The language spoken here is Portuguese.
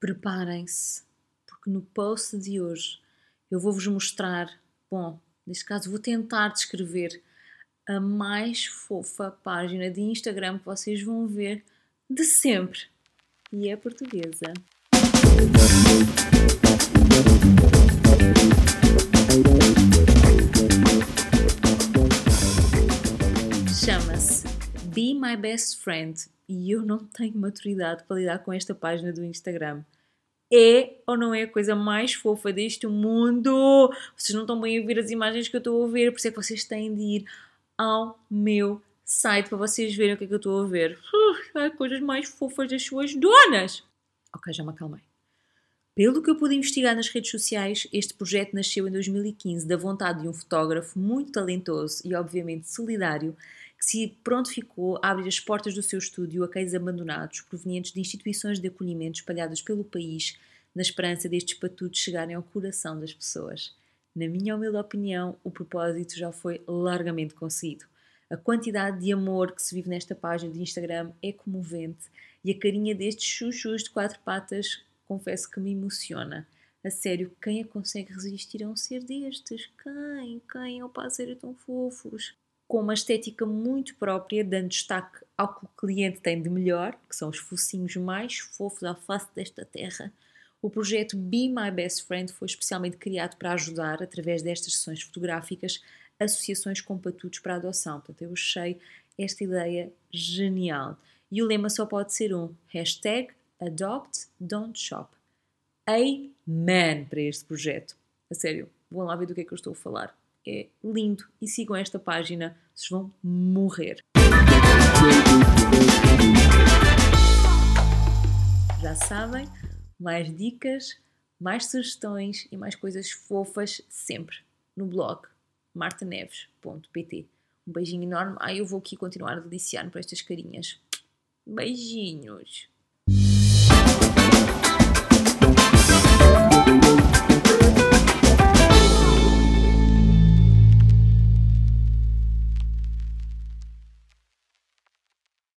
preparem-se, porque no post de hoje eu vou-vos mostrar, bom, neste caso vou tentar descrever a mais fofa página de Instagram que vocês vão ver de sempre. E é portuguesa. My Best Friend e eu não tenho maturidade para lidar com esta página do Instagram. É ou não é a coisa mais fofa deste mundo? Vocês não estão bem a ver as imagens que eu estou a ver, por isso é que vocês têm de ir ao meu site para vocês verem o que é que eu estou a ver. Uh, coisas mais fofas das suas donas. Ok, já me acalmei. Pelo que eu pude investigar nas redes sociais, este projeto nasceu em 2015 da vontade de um fotógrafo muito talentoso e, obviamente, solidário, que se prontificou a abrir as portas do seu estúdio a cães abandonados provenientes de instituições de acolhimento espalhadas pelo país, na esperança destes patudos chegarem ao coração das pessoas. Na minha humilde opinião, o propósito já foi largamente conseguido. A quantidade de amor que se vive nesta página de Instagram é comovente e a carinha destes chuchus de quatro patas confesso que me emociona. A sério, quem é que consegue resistir a um ser destes? Quem? Quem? Opa, a sério, tão fofos. Com uma estética muito própria, dando destaque ao que o cliente tem de melhor, que são os focinhos mais fofos à face desta terra, o projeto Be My Best Friend foi especialmente criado para ajudar, através destas sessões fotográficas, associações com patutos para adoção. Portanto, eu achei esta ideia genial. E o lema só pode ser um: hashtag Adopt, Don't Shop. Amen para este projeto. A sério, vão lá ver do que é que eu estou a falar. É lindo e sigam esta página, vocês vão morrer. Já sabem, mais dicas, mais sugestões e mais coisas fofas sempre no blog martaneves.pt. Um beijinho enorme. Ai, eu vou aqui continuar a deliciar-me para estas carinhas. Beijinhos!